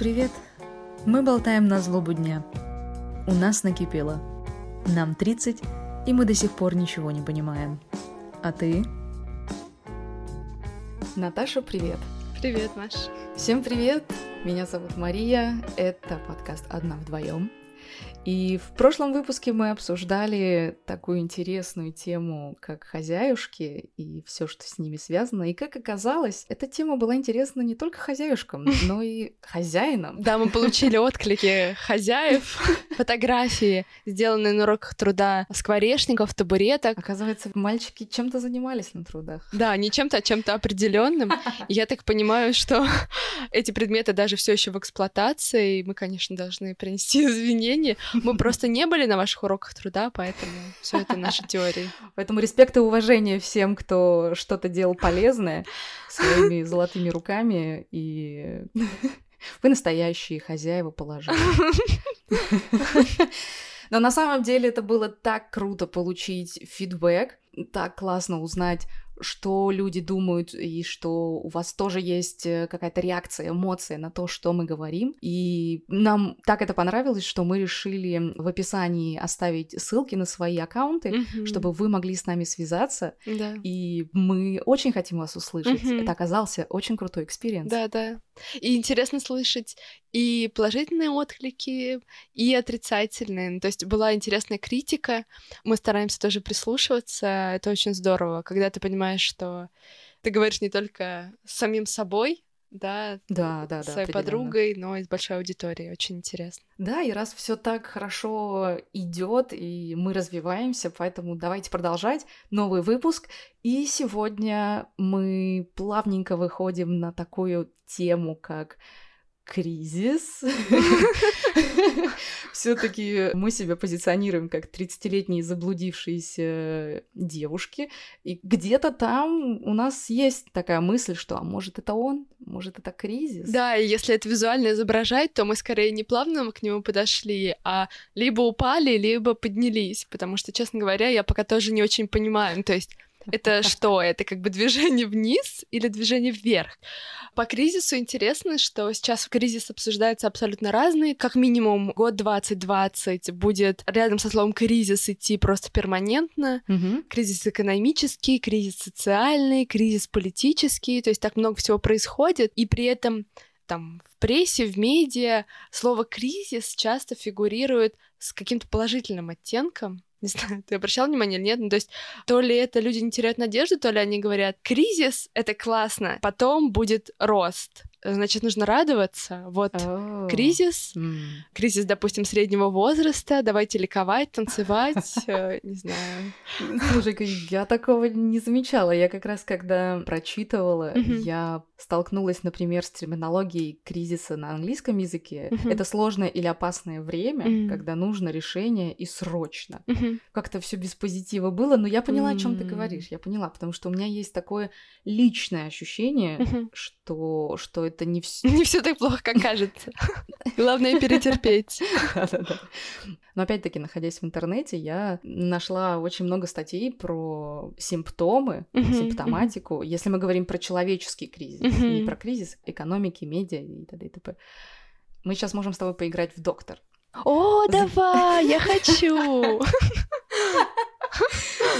Привет! Мы болтаем на злобу дня. У нас накипело. Нам 30, и мы до сих пор ничего не понимаем. А ты? Наташа, привет! Привет, Маш. Всем привет! Меня зовут Мария. Это подкаст «Одна вдвоем». И в прошлом выпуске мы обсуждали такую интересную тему, как хозяюшки и все, что с ними связано. И как оказалось, эта тема была интересна не только хозяюшкам, но и хозяинам. Да, мы получили отклики хозяев, фотографии, сделанные на уроках труда скворечников, табуреток. Оказывается, мальчики чем-то занимались на трудах. Да, не чем-то, а чем-то определенным. Я так понимаю, что эти предметы даже все еще в эксплуатации, и мы, конечно, должны принести извинения. Мы просто не были на ваших уроках труда, поэтому все это наши теории. Поэтому респект и уважение всем, кто что-то делал полезное своими золотыми руками, и вы настоящие хозяева положения. Но на самом деле это было так круто получить фидбэк, так классно узнать, что люди думают, и что у вас тоже есть э, какая-то реакция, эмоция на то, что мы говорим. И нам так это понравилось, что мы решили в описании оставить ссылки на свои аккаунты, mm-hmm. чтобы вы могли с нами связаться. Да. И мы очень хотим вас услышать. Mm-hmm. Это оказался очень крутой experience. Да, да. И интересно слышать и положительные отклики, и отрицательные. То есть была интересная критика. Мы стараемся тоже прислушиваться. Это очень здорово, когда ты понимаешь, что ты говоришь не только самим собой, да, да, да, своей да, подругой, но и с большой аудиторией. Очень интересно. Да, и раз все так хорошо идет, и мы развиваемся, поэтому давайте продолжать. Новый выпуск. И сегодня мы плавненько выходим на такую тему, как кризис. Все-таки мы себя позиционируем как 30-летние заблудившиеся девушки. И где-то там у нас есть такая мысль, что а может это он, может это кризис. Да, и если это визуально изображать, то мы скорее не плавно к нему подошли, а либо упали, либо поднялись. Потому что, честно говоря, я пока тоже не очень понимаю. Ну, то есть это что? Это как бы движение вниз или движение вверх? По кризису интересно, что сейчас кризис обсуждается абсолютно разный. Как минимум год 2020 будет рядом со словом кризис идти просто перманентно. Угу. Кризис экономический, кризис социальный, кризис политический. То есть так много всего происходит. И при этом там в прессе, в медиа слово кризис часто фигурирует с каким-то положительным оттенком. Не знаю, ты обращал внимание или нет? Ну, то есть, то ли это люди не теряют надежду, то ли они говорят, кризис — это классно, потом будет рост значит, нужно радоваться. Вот oh. кризис, mm. кризис, допустим, среднего возраста, давайте ликовать, танцевать, э, не знаю. Слушай, я такого не замечала. Я как раз, когда прочитывала, я столкнулась, например, с терминологией кризиса на английском языке. Это сложное или опасное время, когда нужно решение и срочно. Как-то все без позитива было, но я поняла, о чем ты говоришь. Я поняла, потому что у меня есть такое личное ощущение, что, что это не все... Не все так плохо, как кажется. Главное перетерпеть. Но опять-таки, находясь в интернете, я нашла очень много статей про симптомы, симптоматику. Если мы говорим про человеческий кризис, не про кризис экономики, медиа и т.д. и т.п. Мы сейчас можем с тобой поиграть в доктор. О, давай, я хочу!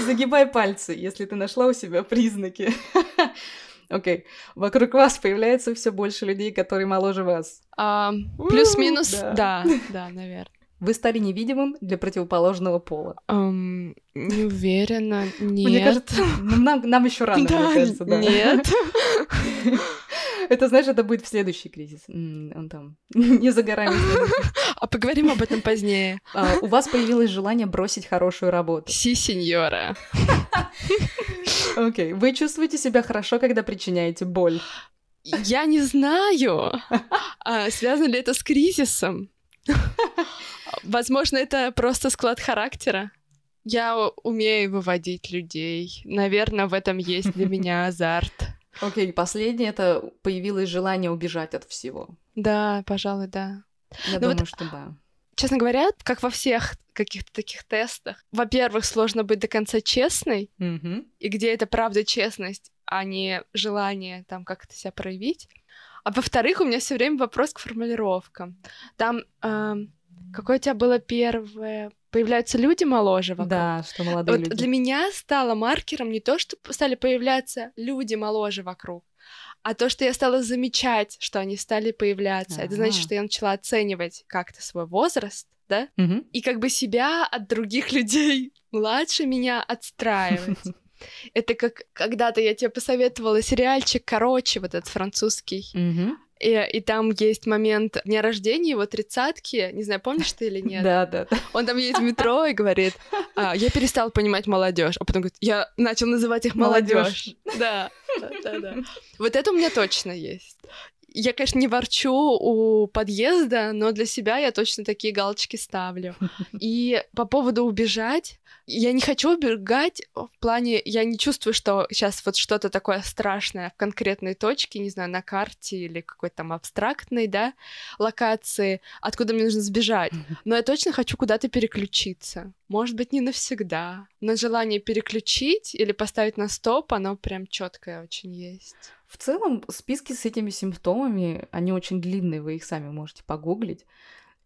Загибай пальцы, если ты нашла у себя признаки. Окей. Okay. Вокруг вас появляется все больше людей, которые моложе вас. Um, плюс-минус, да. да, да, наверное. Вы стали невидимым для противоположного пола. Um, не уверена, нет. Мне кажется, нам, нам еще рано, да, мне кажется, да. Нет. Это, знаешь, это будет в следующий кризис. Он там не за горами. А поговорим об этом позднее. А, у вас появилось желание бросить хорошую работу. Си, сеньора. Окей. Вы чувствуете себя хорошо, когда причиняете боль? Я не знаю, а, связано ли это с кризисом. Возможно, это просто склад характера. Я умею выводить людей. Наверное, в этом есть для меня азарт. Окей, okay, последнее это появилось желание убежать от всего. Да, пожалуй, да. Я ну думаю, вот, что да. Честно говоря, как во всех каких-то таких тестах, во-первых, сложно быть до конца честной, mm-hmm. и где это правда честность, а не желание там как-то себя проявить. А во-вторых, у меня все время вопрос к формулировкам. Там какое у тебя было первое? Появляются люди моложе вокруг. Да, что молодые вот люди. Для меня стало маркером не то, что стали появляться люди моложе вокруг, а то, что я стала замечать, что они стали появляться. А-а-а. Это значит, что я начала оценивать как-то свой возраст, да? Угу. И как бы себя от других людей младше меня отстраивать. Это как когда-то я тебе посоветовала сериальчик «Короче», вот этот французский. Угу. И, и там есть момент дня рождения его тридцатки, не знаю, помнишь ты или нет? Да, да, да. Он там едет в метро и говорит, а, я перестал понимать молодежь, а потом говорит, я начал называть их молодежь. Да, да, да. Вот это у меня точно есть. Я, конечно, не ворчу у подъезда, но для себя я точно такие галочки ставлю. И по поводу убежать, я не хочу убегать в плане, я не чувствую, что сейчас вот что-то такое страшное в конкретной точке, не знаю, на карте или какой-то там абстрактной, да, локации, откуда мне нужно сбежать. Но я точно хочу куда-то переключиться. Может быть, не навсегда. Но желание переключить или поставить на стоп, оно прям четкое очень есть. В целом, списки с этими симптомами, они очень длинные, вы их сами можете погуглить.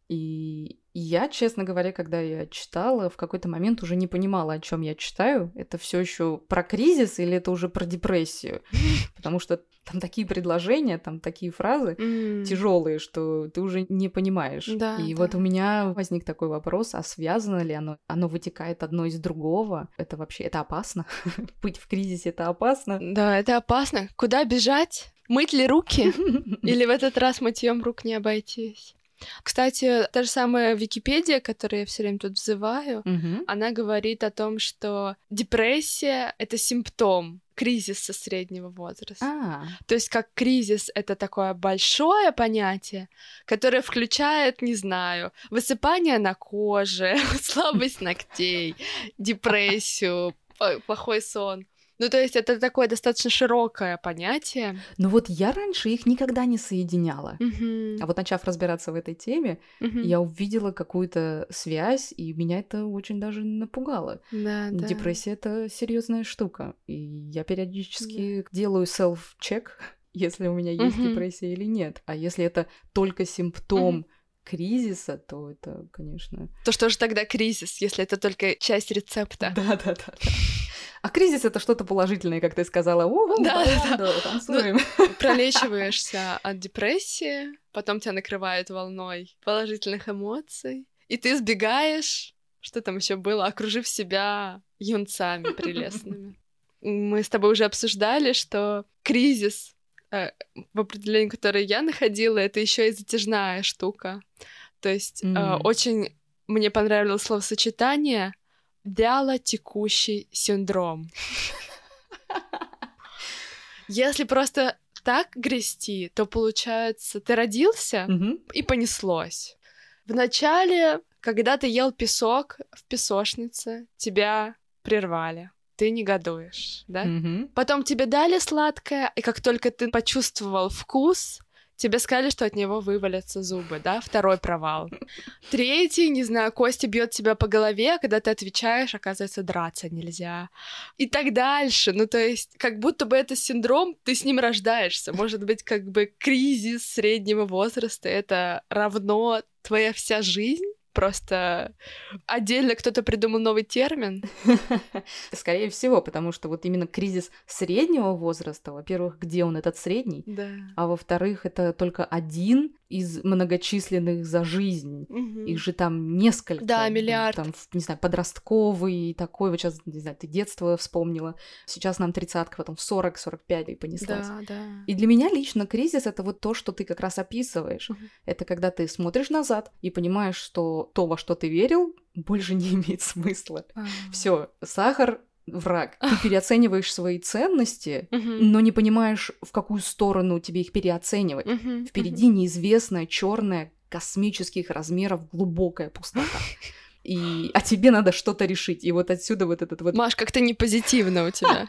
И я, честно говоря, когда я читала, в какой-то момент уже не понимала, о чем я читаю. Это все еще про кризис или это уже про депрессию? Потому что там такие предложения, там такие фразы Mm. тяжелые, что ты уже не понимаешь. Да, И да. вот у меня возник такой вопрос: а связано ли оно? Оно вытекает одно из другого? Это вообще это опасно? Быть в кризисе это опасно? Да, это опасно. Куда бежать? Мыть ли руки? Или в этот раз мытьем рук не обойтись? Кстати, та же самая Википедия, которую я все время тут взываю, Мгм. она говорит о том, что депрессия — это симптом кризиса среднего возраста. А, То есть как кризис — это такое большое понятие, которое включает, не знаю, высыпание на коже, слабость ногтей, депрессию, плохой сон. Ну, то есть это такое достаточно широкое понятие. ну вот я раньше их никогда не соединяла. Мгм. А вот начав разбираться в этой теме, Мгм. я увидела какую-то связь, и меня это очень даже напугало. Да, да. Депрессия это серьезная штука. И я периодически делаю self-check, если у меня есть Мгм. депрессия или нет. А если это только симптом Мгм. кризиса, то это, конечно. То что же тогда кризис, если это только часть рецепта? Да, да, да. А кризис это что-то положительное, как ты сказала. О, Да, да, да, танцуем. Пролечиваешься от депрессии, потом тебя накрывает волной положительных эмоций, и ты сбегаешь, что там еще было, окружив себя юнцами прелестными. Мы с тобой уже обсуждали, что кризис э, в определении, которое я находила, это еще и затяжная штука. То есть э, М. очень мне понравилось словосочетание вяло текущий синдром. Если просто так грести, то получается, ты родился и понеслось. Вначале, когда ты ел песок в песочнице, тебя прервали. Ты негодуешь, да? Мгм. Потом тебе дали сладкое, и как только ты почувствовал вкус, тебе сказали, что от него вывалятся зубы, да? Второй провал. Третий, не знаю, Костя бьет тебя по голове, а когда ты отвечаешь, оказывается, драться нельзя. И так дальше. Ну, то есть, как будто бы это синдром, ты с ним рождаешься. Может быть, как бы кризис среднего возраста — это равно твоя вся жизнь? Просто отдельно кто-то придумал новый термин. Скорее всего, потому что вот именно кризис среднего возраста, во-первых, где он этот средний, Да. а во-вторых, это только один из многочисленных за жизнь. Мгм. Их же там несколько. Да, миллиард. Там, не знаю, подростковый такой, вот сейчас, не знаю, ты детство вспомнила. Сейчас нам тридцатка, потом в 40-45 и понеслась. Да, да. И для меня лично кризис это вот то, что ты как раз описываешь. Мгм. Это когда ты смотришь назад и понимаешь, что то, во что ты верил, больше не имеет смысла. А. Все, сахар враг. Ты переоцениваешь свои ценности, но не понимаешь, в какую сторону тебе их переоценивать. Впереди неизвестная черная космических размеров глубокая пустота. И, а тебе надо что-то решить. И вот отсюда вот этот вот... Маш, как-то не позитивно у тебя.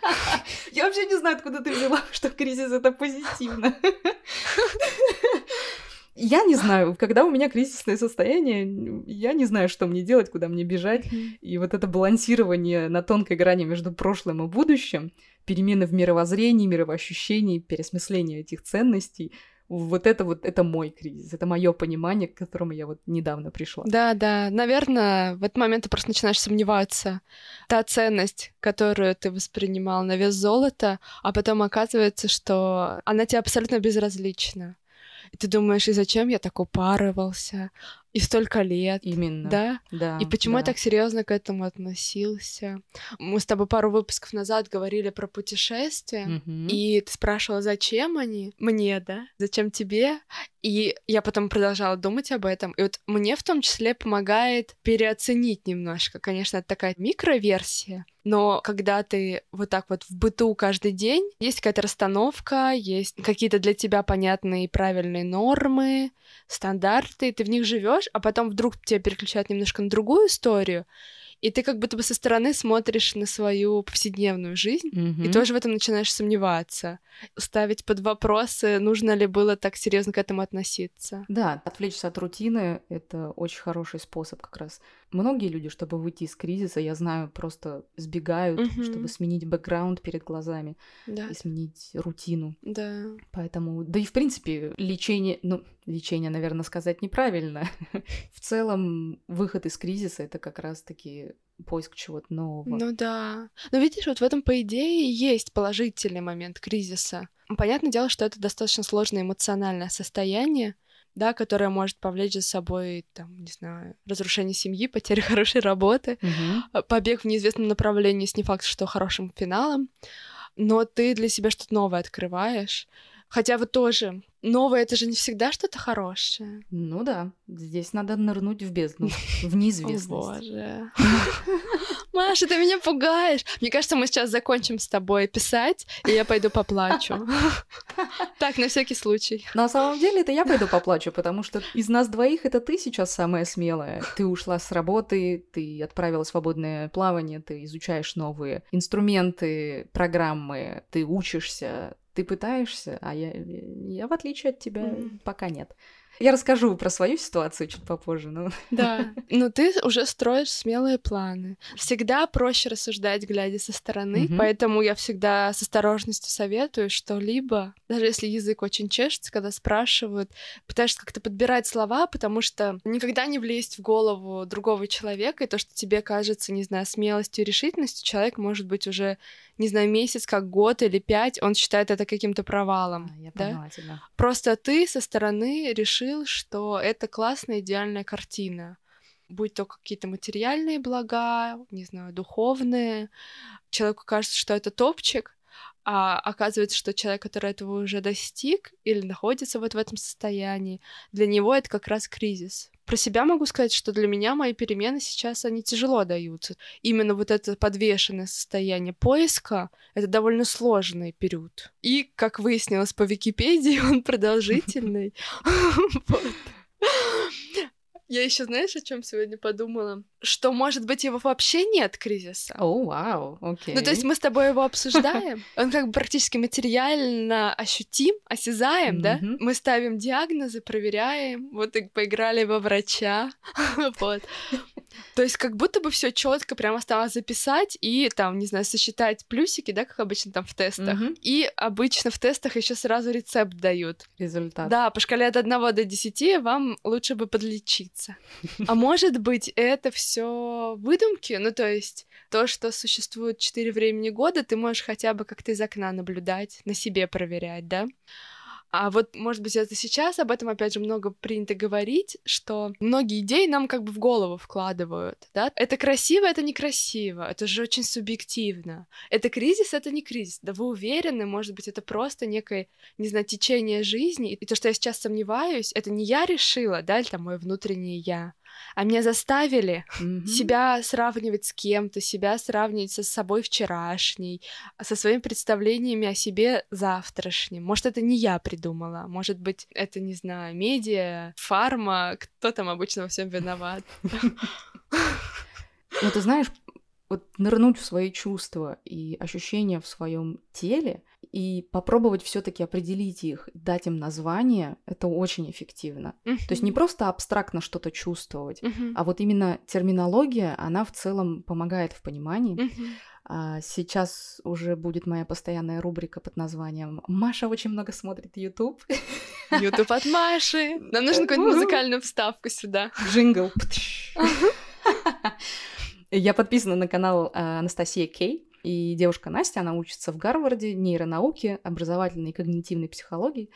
Я вообще не знаю, откуда ты взяла, что кризис это позитивно. Я не знаю, когда у меня кризисное состояние, я не знаю, что мне делать, куда мне бежать. И вот это балансирование на тонкой грани между прошлым и будущим, перемены в мировоззрении, мировоощущении, пересмысление этих ценностей, вот это вот, это мой кризис, это мое понимание, к которому я вот недавно пришла. Да, да, наверное, в этот момент ты просто начинаешь сомневаться. Та ценность, которую ты воспринимал на вес золота, а потом оказывается, что она тебе абсолютно безразлична. И ты думаешь, и зачем я так упарывался? И столько лет. Именно. Да? Да. И почему да. я так серьезно к этому относился? Мы с тобой пару выпусков назад говорили про путешествия, Мгм. и ты спрашивала, зачем они? Мне, да? Зачем тебе? И я потом продолжала думать об этом. И вот мне в том числе помогает переоценить немножко. Конечно, это такая микроверсия, но когда ты вот так вот в быту каждый день, есть какая-то расстановка, есть какие-то для тебя понятные и правильные нормы, стандарты, ты в них живешь, а потом вдруг тебя переключают немножко на другую историю, и ты как будто бы со стороны смотришь на свою повседневную жизнь, и Мгм. тоже в этом начинаешь сомневаться, ставить под вопросы, нужно ли было так серьезно к этому относиться. Да, отвлечься от рутины — это очень хороший способ как раз. Многие люди, чтобы выйти из кризиса, я знаю, просто сбегают, Мгм. чтобы сменить бэкграунд перед глазами Да, и сменить рутину. да. Поэтому, да и в принципе, лечение, ну, лечение, наверное, сказать неправильно. В целом, выход из кризиса — это как раз-таки поиск чего-то нового. Ну да. Но видишь, вот в этом, по идее, есть положительный момент кризиса. Понятное дело, что это достаточно сложное эмоциональное состояние, да, которое может повлечь за собой, там, не знаю, разрушение семьи, потеря хорошей работы, а, побег в неизвестном направлении с не факт, что хорошим финалом, но ты для себя что-то новое открываешь. Хотя вот тоже, новое — это же не всегда что-то хорошее. Ну да, здесь надо нырнуть в бездну, в О неизвестность. боже. Маша, ты меня пугаешь. Мне кажется, мы сейчас закончим с тобой писать, и я пойду поплачу. Так, на всякий случай. На самом деле это я пойду поплачу, потому что из нас двоих это ты сейчас самая смелая. Ты ушла с работы, ты отправила свободное плавание, ты изучаешь новые инструменты, программы, ты учишься, ты пытаешься, а я, я в отличие от тебя пока нет. Я расскажу про свою ситуацию чуть попозже, но Да. Но ты уже строишь смелые планы. Всегда проще рассуждать, глядя со стороны, Мгм. поэтому я всегда с осторожностью советую, что либо, даже если язык очень чешется, когда спрашивают, пытаешься как-то подбирать слова, потому что никогда не влезть в голову другого человека, и то, что тебе кажется, не знаю, смелостью и решительностью, человек может быть уже, не знаю, месяц, как год или пять, он считает это каким-то провалом. А, я да? поняла тебя. Просто ты со стороны решил, что это классная, идеальная картина. Будь то какие-то материальные блага, не знаю, духовные. Человеку кажется, что это топчик, а оказывается, что человек, который этого уже достиг или находится вот в этом состоянии, для него это как раз кризис. Про себя могу сказать, что для меня мои перемены сейчас, они тяжело даются. Именно вот это подвешенное состояние поиска — это довольно сложный период. И, как выяснилось по Википедии, он продолжительный. Я еще, знаешь, о чем сегодня подумала? Что, может быть, его вообще нет кризиса. О, вау, окей. Ну, то есть мы с тобой его обсуждаем, он как бы практически материально ощутим, осязаем, да? Мгм. Мы ставим диагнозы, проверяем, вот и поиграли во врача, вот. То есть как будто бы все четко прям осталось записать и там, не знаю, сосчитать плюсики, да, как обычно там в тестах. Мгм. И обычно в тестах еще сразу рецепт дают. результат. Да, по шкале от 1 до 10 вам лучше бы подлечиться. А может быть, это все выдумки? Ну, то есть то, что существует 4 времени года, ты можешь хотя бы как-то из окна наблюдать, на себе проверять, да? А вот, может быть, это сейчас об этом, опять же, много принято говорить, что многие идеи нам как бы в голову вкладывают, да? Это красиво, это некрасиво, это же очень субъективно. Это кризис, это не кризис. Да вы уверены, может быть, это просто некое, не знаю, течение жизни. И то, что я сейчас сомневаюсь, это не я решила, да, или там мое внутреннее я, а меня заставили Мгм. себя сравнивать с кем-то, себя сравнивать со собой вчерашней, а со своими представлениями о себе завтрашнем. Может, это не я придумала, может быть, это, не знаю, медиа, фарма, кто там обычно во всем виноват. Ну, ты знаешь, вот нырнуть в свои чувства и ощущения в своем теле и попробовать все-таки определить их, дать им название, это очень эффективно. То есть не просто абстрактно что-то чувствовать, Мгм. а вот именно терминология, она в целом помогает в понимании. А сейчас уже будет моя постоянная рубрика под названием «Маша очень много смотрит YouTube». YouTube от Маши. Нам нужно какую-нибудь музыкальную вставку сюда. Джингл. Я подписана на канал а, Анастасия Кей. И девушка Настя, она учится в Гарварде нейронауке, образовательной и когнитивной психологии.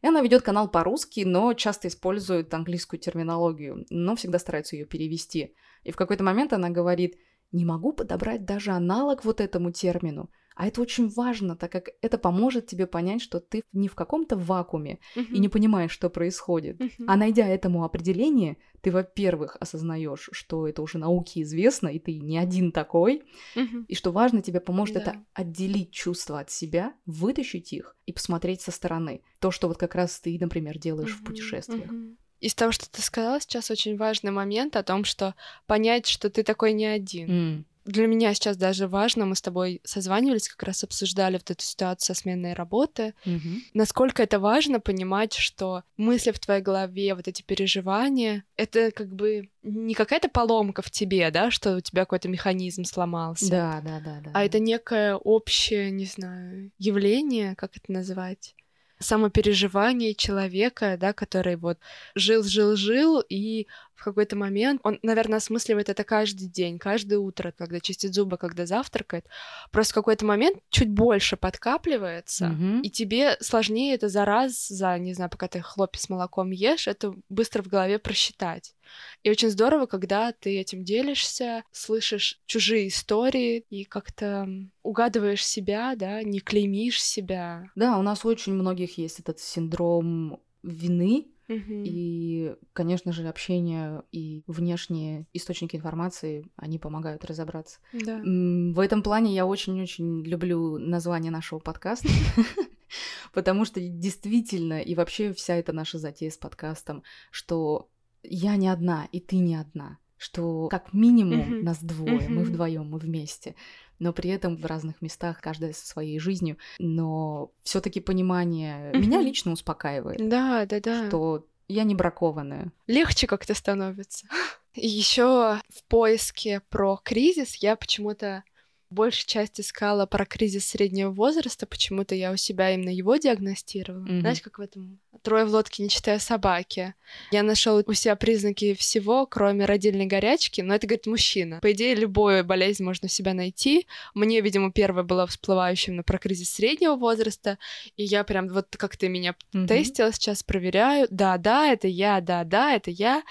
И она ведет канал по-русски, но часто использует английскую терминологию, но всегда старается ее перевести. И в какой-то момент она говорит, не могу подобрать даже аналог вот этому термину. А это очень важно, так как это поможет тебе понять, что ты не в каком-то вакууме uh-huh. и не понимаешь, что происходит. Uh-huh. А найдя этому определение, ты, во-первых, осознаешь, что это уже науке известно, и ты не один такой, uh-huh. и что важно, тебе поможет да. это отделить чувства от себя, вытащить их и посмотреть со стороны. То, что вот как раз ты, например, делаешь uh-huh. в путешествиях. Uh-huh. Из того, что ты сказала сейчас, очень важный момент о том, что понять, что ты такой не один. Mm. Для меня сейчас даже важно, мы с тобой созванивались, как раз обсуждали вот эту ситуацию со сменной работы. Mm-hmm. Насколько это важно понимать, что мысли в твоей голове, вот эти переживания, это как бы не какая-то поломка в тебе, да, что у тебя какой-то механизм сломался. Да, да, да, да. А это некое общее, не знаю, явление, как это назвать? самопереживание человека, да, который вот жил, жил, жил, и в какой-то момент он, наверное, осмысливает это каждый день, каждое утро, когда чистит зубы, когда завтракает. Просто в какой-то момент чуть больше подкапливается, mm-hmm. и тебе сложнее это за раз, за, не знаю, пока ты хлопья с молоком ешь, это быстро в голове просчитать. И очень здорово, когда ты этим делишься, слышишь чужие истории и как-то угадываешь себя, да, не клеймишь себя. Да, у нас у очень многих есть этот синдром вины, и, конечно же, общение и внешние источники информации, они помогают разобраться. Да. В этом плане я очень-очень люблю название нашего подкаста. Потому что действительно, и вообще вся эта наша затея с подкастом, что я не одна, и ты не одна. Что как минимум нас двое, мы вдвоем, мы вместе но при этом в разных местах, каждая со своей жизнью. Но все-таки понимание меня лично успокаивает. Да, да, да. Что я не бракованная. Легче как-то становится. Еще в поиске про кризис я почему-то большая часть искала про кризис среднего возраста, почему-то я у себя именно его диагностировала. Mm-hmm. Знаете, как в этом «Трое в лодке, не читая собаки». Я нашел у себя признаки всего, кроме родильной горячки, но это, говорит, мужчина. По идее, любую болезнь можно у себя найти. Мне, видимо, первая была всплывающим на про кризис среднего возраста, и я прям вот как ты меня mm-hmm. тестила, сейчас проверяю. Да, да, это я, да, да, это я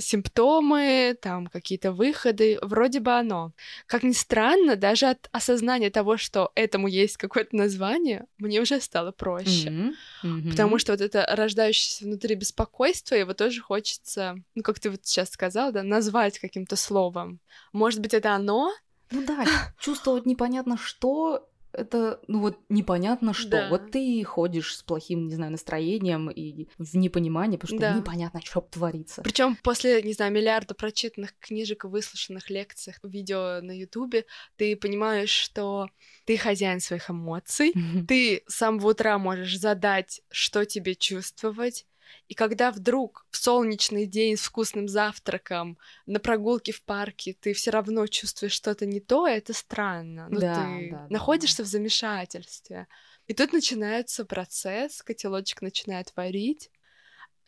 симптомы, там какие-то выходы, вроде бы оно. Как ни странно, даже от осознания того, что этому есть какое-то название, мне уже стало проще. Mm-hmm. Mm-hmm. Потому что вот это рождающееся внутри беспокойство, его тоже хочется, ну, как ты вот сейчас сказала, да, назвать каким-то словом. Может быть, это оно? Ну да, чувствовать непонятно что, это, ну вот, непонятно что. Да. Вот ты ходишь с плохим, не знаю, настроением и в непонимании, потому что да. непонятно, что творится. Причем после, не знаю, миллиарда прочитанных книжек и выслушанных лекций, видео на Ютубе, ты понимаешь, что ты хозяин своих эмоций, ты с самого утра можешь задать, что тебе чувствовать, и когда вдруг в солнечный день с вкусным завтраком на прогулке в парке ты все равно чувствуешь что-то не то, это странно. Ну, да, ты да, находишься да. в замешательстве. И тут начинается процесс, котелочек начинает варить.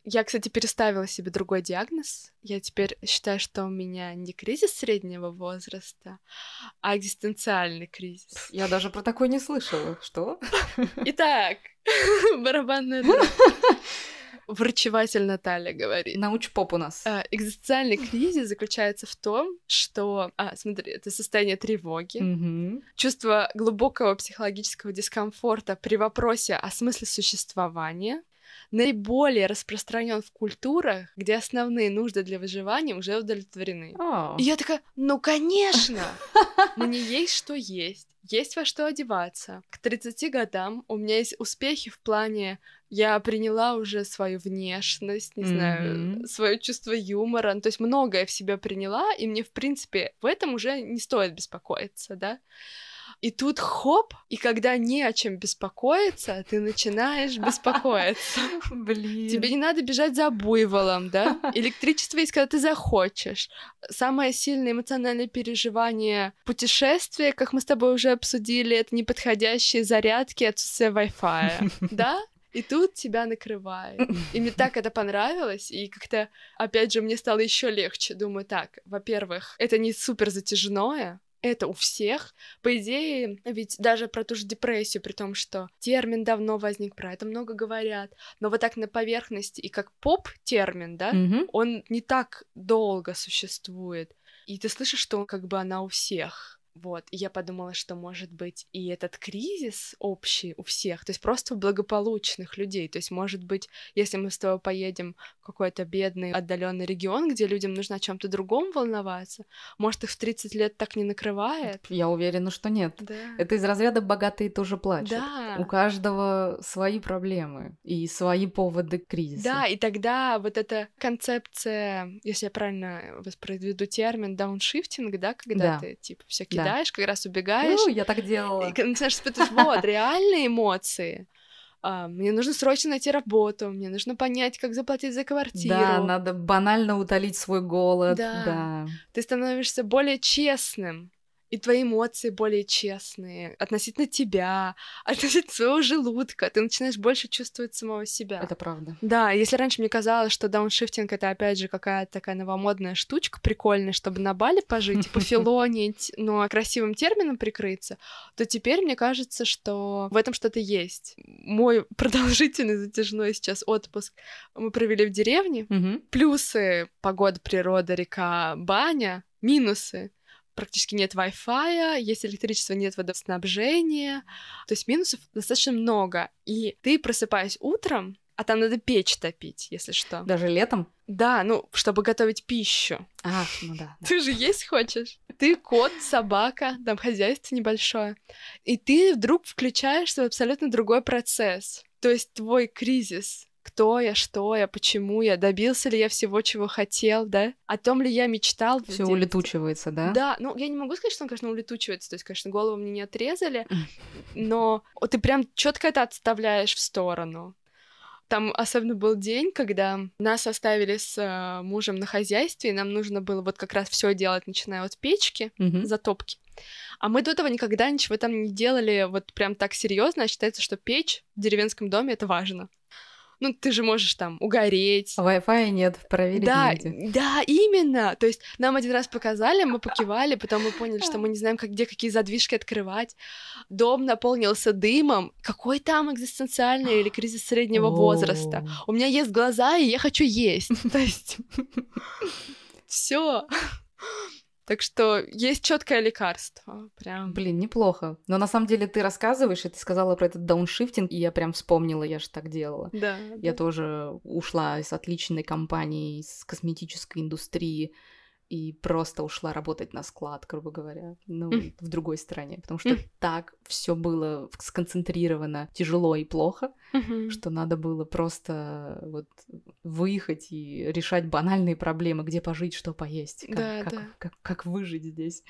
Я, кстати, переставила себе другой диагноз. Я теперь считаю, что у меня не кризис среднего возраста, а экзистенциальный кризис. Я даже про такой не слышала. Что? Итак, барабанная дробь. Врачеватель Наталья говорит. Науч-поп у нас. А, экзистенциальный кризис заключается в том, что, а, смотри, это состояние тревоги, mm-hmm. чувство глубокого психологического дискомфорта при вопросе о смысле существования, наиболее распространен в культурах, где основные нужды для выживания уже удовлетворены. Oh. И я такая, ну конечно, мне есть что есть, есть во что одеваться. К 30 годам у меня есть успехи в плане я приняла уже свою внешность, не mm-hmm. знаю, свое чувство юмора, ну, то есть многое в себя приняла, и мне, в принципе, в этом уже не стоит беспокоиться, да. И тут хоп, и когда не о чем беспокоиться, ты начинаешь беспокоиться. Блин. Тебе не надо бежать за буйволом, да? Электричество есть, когда ты захочешь. Самое сильное эмоциональное переживание путешествия, как мы с тобой уже обсудили, это неподходящие зарядки, отсутствие Wi-Fi, да? И тут тебя накрывает. И мне так это понравилось, и как-то, опять же, мне стало еще легче. Думаю, так, во-первых, это не супер затяжное, это у всех. По идее, ведь даже про ту же депрессию, при том, что термин давно возник, про это много говорят, но вот так на поверхности, и как поп-термин, да, Мгм. он не так долго существует. И ты слышишь, что как бы она у всех. Вот, и я подумала, что может быть и этот кризис общий у всех, то есть просто у благополучных людей. То есть, может быть, если мы с тобой поедем в какой-то бедный, отдаленный регион, где людям нужно о чем-то другом волноваться, может, их в 30 лет так не накрывает. Я уверена, что нет. Да. Это из разряда богатые тоже плачут. Да. У каждого свои проблемы и свои поводы кризиса. Да, и тогда вот эта концепция, если я правильно воспроизведу термин, дауншифтинг, да, когда Да. ты типа Да. Кидаешь, как раз убегаешь, Ну, я так делала. и начинаешь испытывать вот реальные эмоции. А, мне нужно срочно найти работу, мне нужно понять, как заплатить за квартиру. Да, надо банально утолить свой голод. Да. Да. Ты становишься более честным. И твои эмоции более честные относительно тебя, относительно своего желудка. Ты начинаешь больше чувствовать самого себя. Это правда. Да, если раньше мне казалось, что дауншифтинг это опять же какая-то такая новомодная штучка прикольная, чтобы на Бали пожить, пофилонить, но красивым термином прикрыться, то теперь мне кажется, что в этом что-то есть. Мой продолжительный затяжной сейчас отпуск мы провели в деревне. Плюсы — погода, природа, река, баня. Минусы — практически нет Wi-Fi, есть электричество, нет водоснабжения. То есть минусов достаточно много. И ты, просыпаясь утром, а там надо печь топить, если что. Даже летом? Да, ну, чтобы готовить пищу. А, ну да. да. Ты же есть хочешь. Ты кот, собака, там хозяйство небольшое. И ты вдруг включаешься в абсолютно другой процесс. То есть твой кризис кто я, что я, почему я, добился ли я всего, чего хотел, да? О том ли я мечтал Все улетучивается, да? Да, ну я не могу сказать, что он, конечно, улетучивается, то есть, конечно, голову мне не отрезали, но ты прям четко это отставляешь в сторону. Там особенно был день, когда нас оставили с э, мужем на хозяйстве, и нам нужно было вот как раз все делать, начиная от печки, Мгм. затопки. А мы до этого никогда ничего там не делали вот прям так серьезно, а считается, что печь в деревенском доме это важно. Ну, ты же можешь там угореть, Wi-Fi нет, проверить да, негде. да, именно. То есть нам один раз показали, мы покивали, потом мы поняли, что мы не знаем, как, где какие задвижки открывать. Дом наполнился дымом. Какой там экзистенциальный или кризис среднего возраста? У меня есть глаза, и я хочу есть. То есть все. Так что есть четкое лекарство. Прям. Блин, неплохо. Но на самом деле ты рассказываешь, и ты сказала про этот дауншифтинг, и я прям вспомнила, я же так делала. Да. Я да. тоже ушла из отличной компании, из косметической индустрии, и просто ушла работать на склад, грубо говоря, ну, Мгм. в другой стране, потому что Мгм. так все было сконцентрировано тяжело и плохо, Мгм. что надо было просто вот выехать и решать банальные проблемы, где пожить, что поесть, как, Да, как, да. как- как выжить здесь.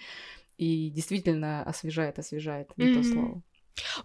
И действительно освежает, освежает, не то Мгм. слово.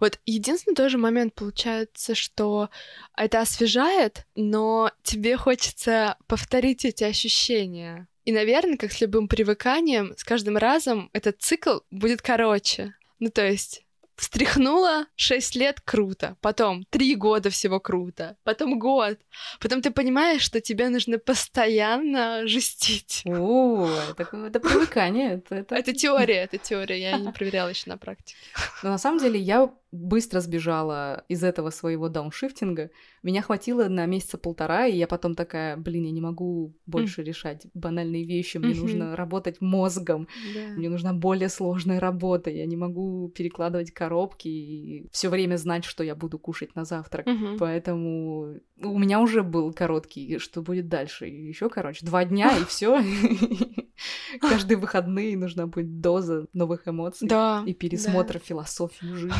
Вот единственный тоже момент получается, что это освежает, но тебе хочется повторить эти ощущения. И, наверное, как с любым привыканием, с каждым разом этот цикл будет короче. Ну, то есть встряхнула 6 лет круто, потом 3 года всего круто, потом год, потом ты понимаешь, что тебе нужно постоянно жестить. О, это, это привыкание. Это, это- Это теория, это теория, я не проверяла еще на практике. Но на самом деле я быстро сбежала из этого своего дауншифтинга. Меня хватило на месяца полтора, и я потом такая, блин, я не могу больше решать банальные вещи, мне Мгм. нужно работать мозгом, мне нужна более сложная работа, я не могу перекладывать коробки и все время знать, что я буду кушать на завтрак. Мгм. Поэтому у меня уже был короткий, что будет дальше. Еще короче, два дня и все. Каждые выходные нужна будет доза новых эмоций и пересмотр философии жизни.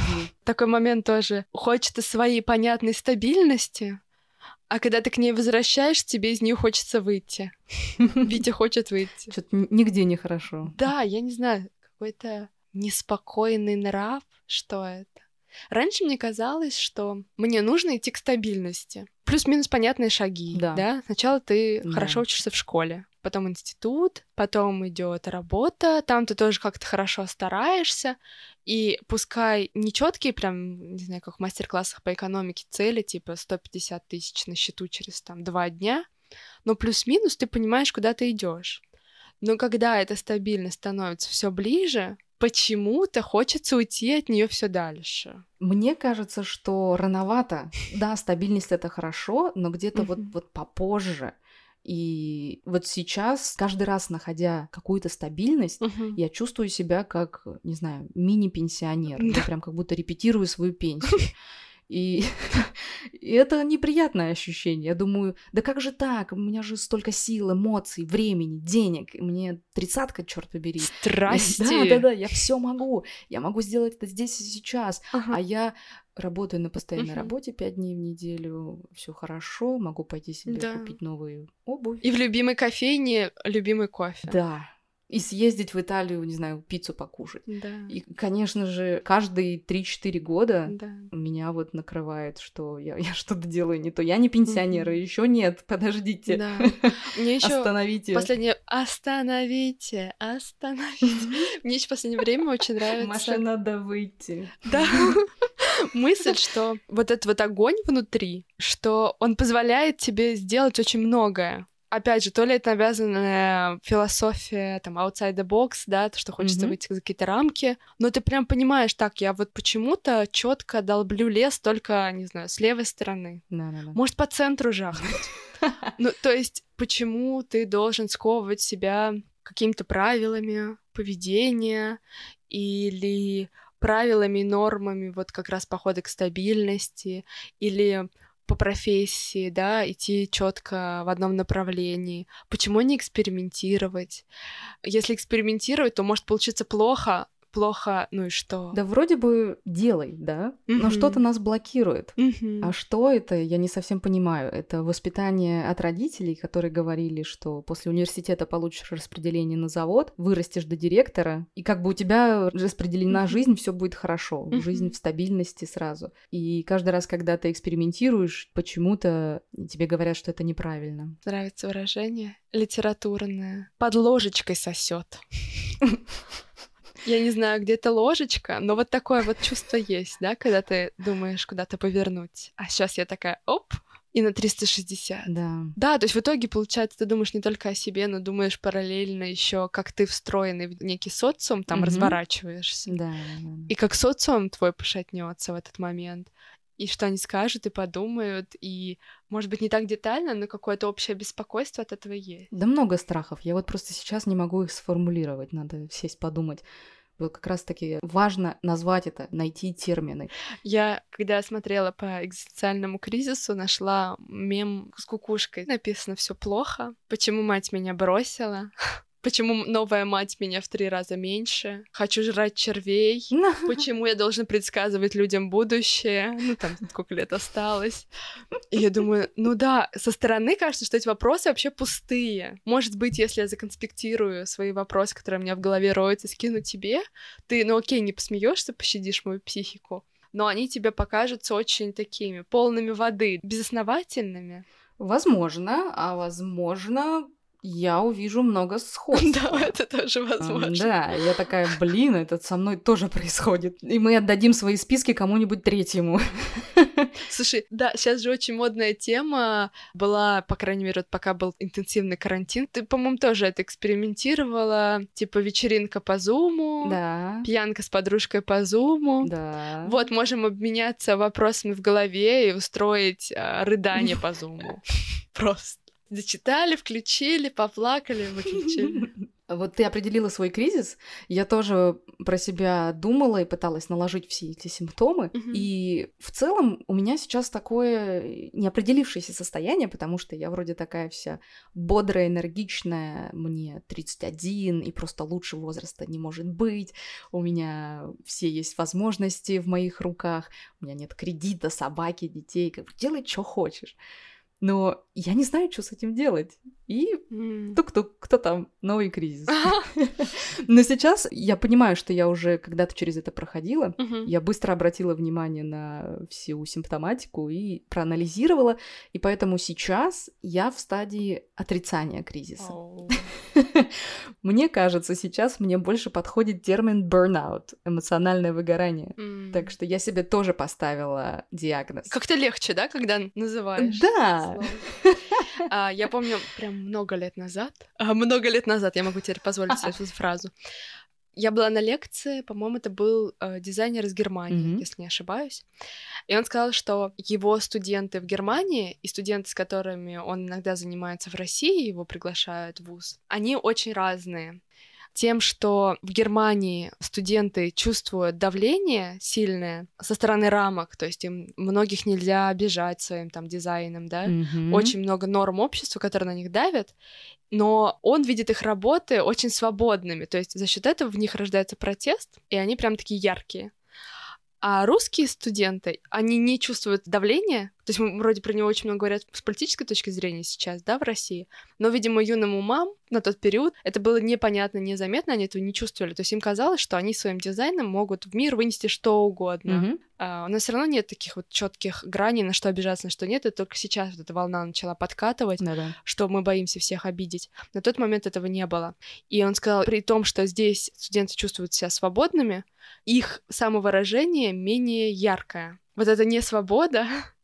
Такой момент тоже. Хочется своей понятной стабильности, а когда ты к ней возвращаешь, тебе из нее хочется выйти. Витя хочет выйти. Что-то нигде не хорошо. Да, я не знаю, какой-то неспокойный нрав, что это? Раньше мне казалось, что мне нужно идти к стабильности. Плюс-минус понятные шаги, да. да? Сначала ты да. хорошо учишься в школе, потом институт, потом идет работа, там ты тоже как-то хорошо стараешься, и пускай нечеткие, прям, не знаю, как в мастер-классах по экономике цели, типа 150 тысяч на счету через там два дня, но плюс-минус ты понимаешь, куда ты идешь. Но когда эта стабильность становится все ближе, почему-то хочется уйти от нее все дальше. Мне кажется, что рановато. Да, стабильность это хорошо, но где-то вот, вот попозже. И вот сейчас, каждый раз находя какую-то стабильность, uh-huh. я чувствую себя как, не знаю, мини-пенсионер. Я прям как будто репетирую свою пенсию. И, и это неприятное ощущение. Я думаю, да как же так? У меня же столько сил, эмоций, времени, денег. Мне тридцатка, черт побери. Страсти. Да, да, да, я все могу. Я могу сделать это здесь и сейчас. Ага. А я работаю на постоянной угу. работе пять дней в неделю, все хорошо, могу пойти себе да. купить новую обувь. И в любимой кофейне любимый кофе. Да, и съездить в Италию, не знаю, пиццу покушать. Да. И, конечно же, каждые 3-4 года да. меня вот накрывает, что я, я что-то делаю не то. Я не пенсионер, mm-hmm. еще нет, подождите. Да. Мне еще остановите. Последнее остановите, остановите. Мне еще в последнее время очень нравится. Маша, надо выйти. Да. Мысль, что вот этот вот огонь внутри, что он позволяет тебе сделать очень многое опять же, то ли это навязанная философия, там, outside the box, да, то, что хочется mm-hmm. выйти за какие-то рамки, но ты прям понимаешь, так, я вот почему-то четко долблю лес только, не знаю, с левой стороны. Да-да-да. Может, по центру жахнуть. Ну, то есть, почему ты должен сковывать себя какими-то правилами поведения или правилами, нормами, вот как раз похода к стабильности, или по профессии, да, идти четко в одном направлении. Почему не экспериментировать? Если экспериментировать, то может получиться плохо, плохо, ну и что? Да вроде бы делай, да, mm-hmm. но что-то нас блокирует. Mm-hmm. А что это, я не совсем понимаю. Это воспитание от родителей, которые говорили, что после университета получишь распределение на завод, вырастешь до директора, и как бы у тебя распределена mm-hmm. жизнь, все будет хорошо, mm-hmm. жизнь в стабильности сразу. И каждый раз, когда ты экспериментируешь, почему-то тебе говорят, что это неправильно. Нравится выражение литературное. Под ложечкой сосет. Я не знаю, где то ложечка, но вот такое вот чувство есть, да, когда ты думаешь куда-то повернуть. А сейчас я такая, оп, и на 360. Да. Да, то есть в итоге, получается, ты думаешь не только о себе, но думаешь параллельно еще, как ты встроенный в некий социум, там угу. разворачиваешься. Да, да, И как социум твой пошатнется в этот момент. И что они скажут и подумают, и, может быть, не так детально, но какое-то общее беспокойство от этого есть. Да много страхов. Я вот просто сейчас не могу их сформулировать, надо сесть подумать. Как раз-таки важно назвать это, найти термины. Я, когда смотрела по экзистенциальному кризису, нашла мем с кукушкой. Написано все плохо. Почему мать меня бросила? Почему новая мать меня в три раза меньше? Хочу жрать червей. Почему я должен предсказывать людям будущее? Ну, там сколько лет осталось. И я думаю, ну да, со стороны кажется, что эти вопросы вообще пустые. Может быть, если я законспектирую свои вопросы, которые у меня в голове роются, скину тебе, ты, ну окей, не посмеешься, пощадишь мою психику, но они тебе покажутся очень такими, полными воды, безосновательными. Возможно, а возможно, я увижу много сходств. Да, это тоже возможно. Да, я такая, блин, это со мной тоже происходит. И мы отдадим свои списки кому-нибудь третьему. Слушай, да, сейчас же очень модная тема была, по крайней мере, вот пока был интенсивный карантин. Ты, по-моему, тоже это экспериментировала. Типа вечеринка по зуму, да. пьянка с подружкой по зуму. Да. Вот, можем обменяться вопросами в голове и устроить а, рыдание по зуму. Просто. Зачитали, включили, поплакали, выключили. Вот ты определила свой кризис, я тоже про себя думала и пыталась наложить все эти симптомы. Mm-hmm. И в целом у меня сейчас такое неопределившееся состояние, потому что я вроде такая вся бодрая, энергичная, мне 31, и просто лучше возраста не может быть. У меня все есть возможности в моих руках, у меня нет кредита, собаки, детей, как делай, что хочешь. но я не знаю, что с этим делать. И тук-тук, кто там? Новый кризис. Но сейчас я понимаю, что я уже когда-то через это проходила. Я быстро обратила внимание на всю симптоматику и проанализировала. И поэтому сейчас я в стадии отрицания кризиса. Мне кажется, сейчас мне больше подходит термин burnout, эмоциональное выгорание. Так что я себе тоже поставила диагноз. Как-то легче, да, когда называешь? Да. А, я помню, прям много лет назад, а, много лет назад, я могу теперь позволить себе эту фразу, я была на лекции, по-моему, это был э, дизайнер из Германии, mm-hmm. если не ошибаюсь. И он сказал, что его студенты в Германии и студенты, с которыми он иногда занимается в России, его приглашают в ВУЗ, они очень разные тем, что в Германии студенты чувствуют давление сильное со стороны рамок, то есть им многих нельзя обижать своим там дизайном, да, mm-hmm. очень много норм общества, которые на них давят, но он видит их работы очень свободными, то есть за счет этого в них рождается протест, и они прям такие яркие. А русские студенты, они не чувствуют давления. То есть мы вроде про него очень много говорят с политической точки зрения сейчас, да, в России. Но, видимо, юным умам на тот период это было непонятно, незаметно, они этого не чувствовали. То есть им казалось, что они своим дизайном могут в мир вынести что угодно. Mm-hmm. А, у нас все равно нет таких вот четких граней, на что обижаться, на что нет. И только сейчас вот эта волна начала подкатывать, Да-да. что мы боимся всех обидеть. На тот момент этого не было. И он сказал, при том, что здесь студенты чувствуют себя свободными, их самовыражение менее яркое. Вот это не свобода,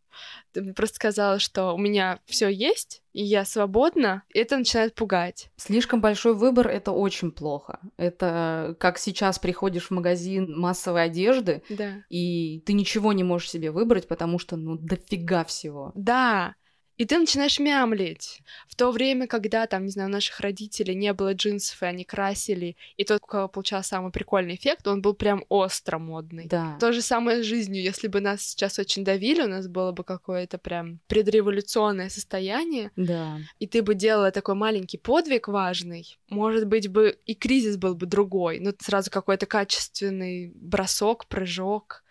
просто сказала, что у меня все есть, и я свободна, и это начинает пугать. Слишком большой выбор это очень плохо. Это как сейчас приходишь в магазин массовой одежды, да. и ты ничего не можешь себе выбрать, потому что ну дофига всего. Да. И ты начинаешь мямлить. В то время, когда, там, не знаю, у наших родителей не было джинсов, и они красили, и тот, у кого получался самый прикольный эффект, он был прям остро модный. Да. То же самое с жизнью. Если бы нас сейчас очень давили, у нас было бы какое-то прям предреволюционное состояние, да. и ты бы делала такой маленький подвиг важный, может быть бы и кризис был бы другой, ну, сразу какой-то качественный бросок, прыжок,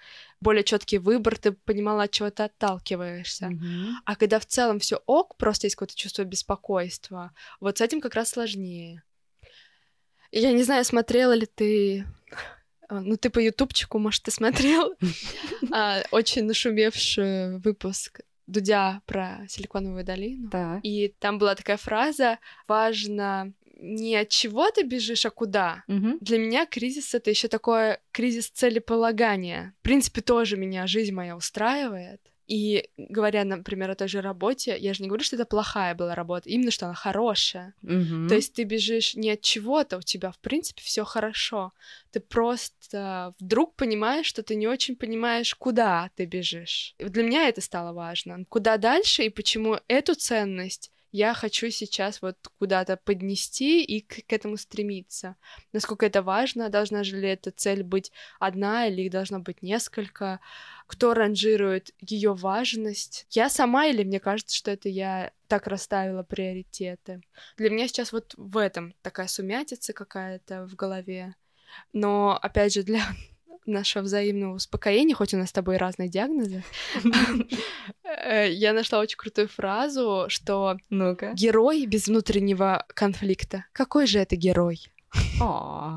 более четкий выбор, ты понимала, от чего ты отталкиваешься. Mm-hmm. А когда в целом все ок, просто есть какое-то чувство беспокойства, вот с этим как раз сложнее. Я не знаю, смотрела ли ты а, ну, ты по ютубчику, может, ты смотрел а, очень нашумевший выпуск Дудя про Силиконовую долину. Да. И там была такая фраза «Важно не от чего ты бежишь, а куда. Угу. Для меня кризис это еще такое кризис целеполагания. В принципе, тоже меня жизнь моя устраивает. И говоря, например, о той же работе, я же не говорю, что это плохая была работа, именно что она хорошая. Угу. То есть ты бежишь не от чего-то, у тебя, в принципе, все хорошо. Ты просто вдруг понимаешь, что ты не очень понимаешь, куда ты бежишь. Для меня это стало важно. Куда дальше и почему эту ценность я хочу сейчас вот куда-то поднести и к, к этому стремиться. Насколько это важно, должна же ли эта цель быть одна или их должно быть несколько, кто ранжирует ее важность. Я сама или мне кажется, что это я так расставила приоритеты. Для меня сейчас вот в этом такая сумятица какая-то в голове. Но, опять же, для нашего взаимного успокоения, хоть у нас с тобой разные диагнозы, э, я нашла очень крутую фразу, что герой без внутреннего конфликта. Какой же это герой?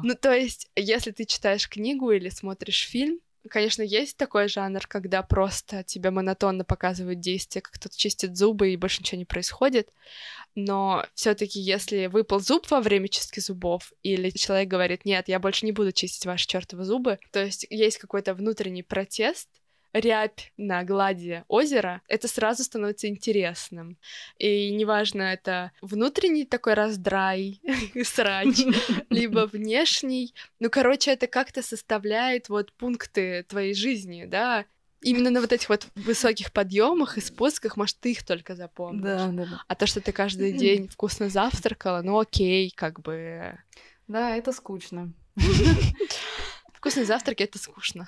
Ну, то есть, если ты читаешь книгу или смотришь фильм, Конечно, есть такой жанр, когда просто тебя монотонно показывают действия, как кто-то чистит зубы и больше ничего не происходит. Но все-таки, если выпал зуб во время чистки зубов, или человек говорит, нет, я больше не буду чистить ваши чертовы зубы, то есть есть какой-то внутренний протест, рябь на глади озера, это сразу становится интересным. И неважно, это внутренний такой раздрай, срач, либо внешний. Ну, короче, это как-то составляет вот пункты твоей жизни, да, именно на вот этих вот высоких подъемах и спусках, может, ты их только запомнишь. Да, да, да. А то, что ты каждый день вкусно завтракала, ну окей, как бы. Да, это скучно. Вкусные завтраки — это скучно.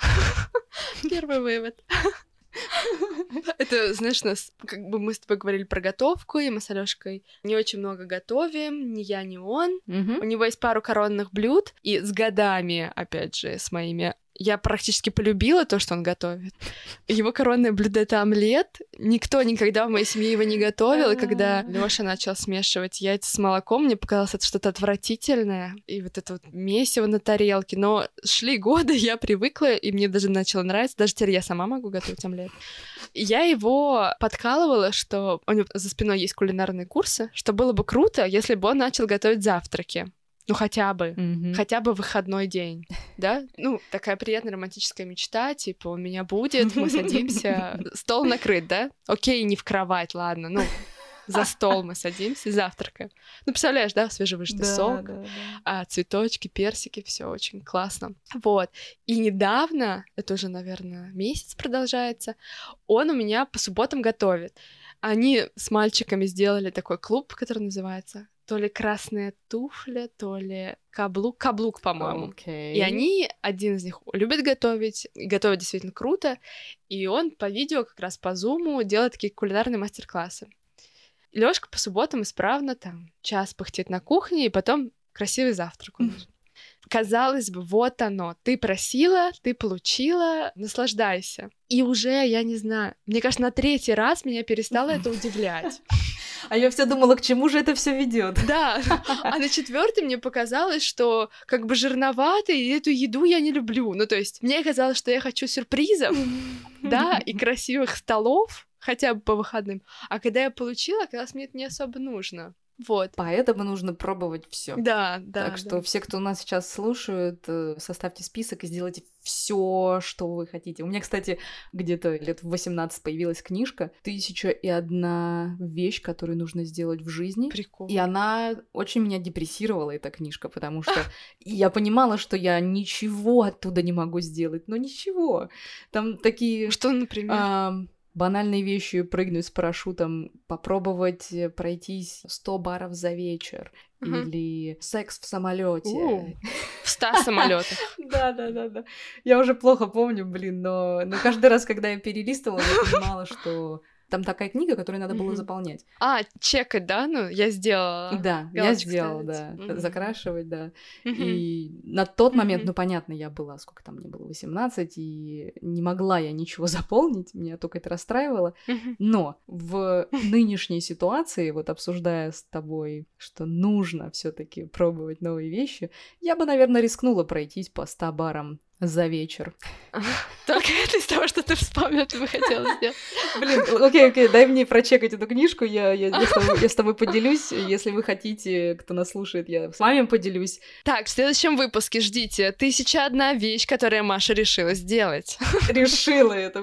Первый вывод. Это, знаешь, нас, как бы мы с тобой говорили про готовку, и мы с Алёшкой не очень много готовим, ни я, ни он. Угу. У него есть пару коронных блюд, и с годами, опять же, с моими я практически полюбила то, что он готовит. Его коронное блюдо — это омлет. Никто никогда в моей семье его не готовил, и когда Лёша начал смешивать яйца с молоком, мне показалось это что-то отвратительное, и вот это вот месиво на тарелке. Но шли годы, я привыкла, и мне даже начало нравиться. Даже теперь я сама могу готовить омлет. Я его подкалывала, что у него за спиной есть кулинарные курсы, что было бы круто, если бы он начал готовить завтраки. Ну, хотя бы. Mm-hmm. Хотя бы выходной день, да? Ну, такая приятная романтическая мечта, типа, у меня будет, мы садимся, стол накрыт, да? Окей, не в кровать, ладно, ну, за стол мы садимся, завтракаем. Ну, представляешь, да, свежевыжатый да, сок, да, да. А, цветочки, персики, все очень классно. Вот. И недавно, это уже, наверное, месяц продолжается, он у меня по субботам готовит. Они с мальчиками сделали такой клуб, который называется то ли красная туфля, то ли каблук, каблук, по-моему. Okay. И они, один из них любит готовить, и готовит действительно круто, и он по видео, как раз по зуму, делает такие кулинарные мастер-классы. Лёшка по субботам исправно там час пыхтит на кухне, и потом красивый завтрак у Казалось бы, вот оно. Ты просила, ты получила, наслаждайся. И уже, я не знаю, мне кажется, на третий раз меня перестало это удивлять. А я все думала, к чему же это все ведет. Да. А на четвертый мне показалось, что как бы жирновато, и эту еду я не люблю. Ну, то есть, мне казалось, что я хочу сюрпризов, да, и красивых столов, хотя бы по выходным. А когда я получила, оказалось, мне это не особо нужно. Вот. Поэтому нужно пробовать все. Да, да. Так что да. все, кто нас сейчас слушают, э, составьте список и сделайте все, что вы хотите. У меня, кстати, где-то лет в 18 появилась книжка «Тысяча и одна вещь, которую нужно сделать в жизни». Прикол. И она очень меня депрессировала, эта книжка, потому что я понимала, что я ничего оттуда не могу сделать. Но ничего. Там такие... Что, например? Банальной вещью прыгнуть с парашютом, попробовать э, пройтись 100 баров за вечер, угу. или секс в самолете. В 100 самолетах. Да, да, да, да. Я уже плохо помню, блин, но каждый раз, когда я перелистывала, я понимала, что там такая книга, которую надо было заполнять. А, чекать, да? Ну, я сделала. Да, я сделала, да. Закрашивать, да. И на тот момент, ну, понятно, я была, сколько там мне было, 18, и не могла я ничего заполнить, меня только это расстраивало. Но в нынешней ситуации, вот обсуждая с тобой, что нужно все таки пробовать новые вещи, я бы, наверное, рискнула пройтись по 100 барам за вечер. Только это из того, что ты вспомнил, ты бы хотела сделать. Блин, окей, окей, дай мне прочекать эту книжку, я, я, я, с тобой, я с тобой поделюсь. Если вы хотите, кто нас слушает, я с вами поделюсь. Так, в следующем выпуске ждите. Тысяча одна вещь, которую Маша решила сделать. Решила это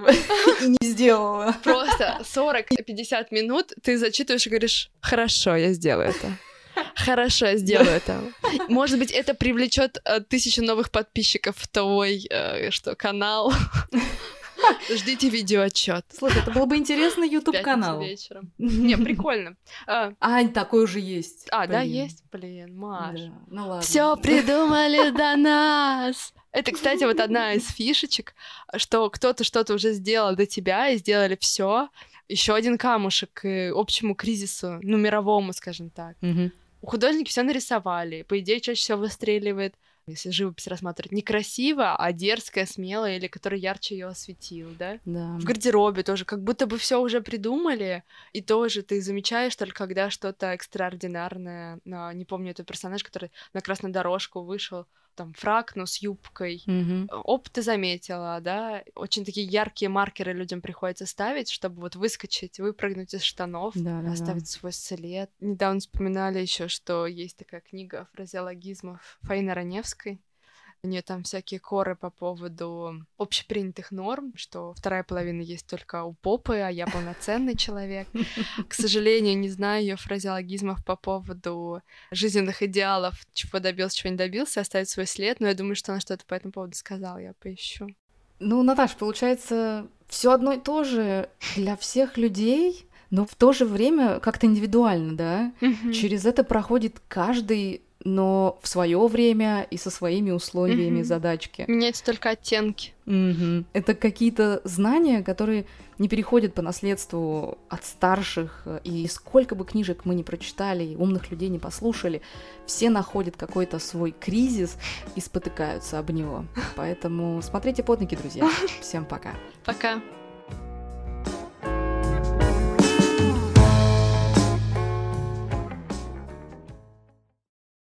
и не сделала. Просто 40-50 минут ты зачитываешь и говоришь, хорошо, я сделаю это. Хорошо, сделаю это. Может быть, это привлечет э, тысячу новых подписчиков в твой э, что, канал. Ждите видеоотчет. Слушай, это был бы интересный YouTube канал. вечером. Не, прикольно. А, а, такой уже есть. А, да, есть? Блин, Маш. Ну ладно. Все придумали до нас. Это, кстати, вот одна из фишечек, что кто-то что-то уже сделал до тебя и сделали все. Еще один камушек к общему кризису, ну, мировому, скажем так. Угу. Художники все нарисовали. По идее, чаще всего выстреливает если живопись рассматривать, не красиво, а дерзкая, смелая, или который ярче ее осветил, да? Да. В гардеробе тоже, как будто бы все уже придумали, и тоже ты замечаешь только когда что-то экстраординарное. Не помню, это персонаж, который на красную дорожку вышел, там фрак, но с юбкой. Mm-hmm. Оп, ты заметила, да? Очень такие яркие маркеры людям приходится ставить, чтобы вот выскочить, выпрыгнуть из штанов, да, оставить да. свой след. Недавно вспоминали еще, что есть такая книга фразеологизмов Фаины Раневской у нее там всякие коры по поводу общепринятых норм, что вторая половина есть только у попы, а я полноценный человек. К сожалению, не знаю ее фразеологизмов по поводу жизненных идеалов, чего добился, чего не добился, оставить свой след, но я думаю, что она что-то по этому поводу сказала, я поищу. Ну, Наташ, получается, все одно и то же для всех людей, но в то же время как-то индивидуально, да? Mm-hmm. Через это проходит каждый но в свое время и со своими условиями Мгм. задачки. Меняются только оттенки. Мгм. Это какие-то знания, которые не переходят по наследству от старших, и сколько бы книжек мы не прочитали, и умных людей не послушали, все находят какой-то свой кризис и спотыкаются об него. Поэтому смотрите под ноги, друзья. Всем пока. Пока.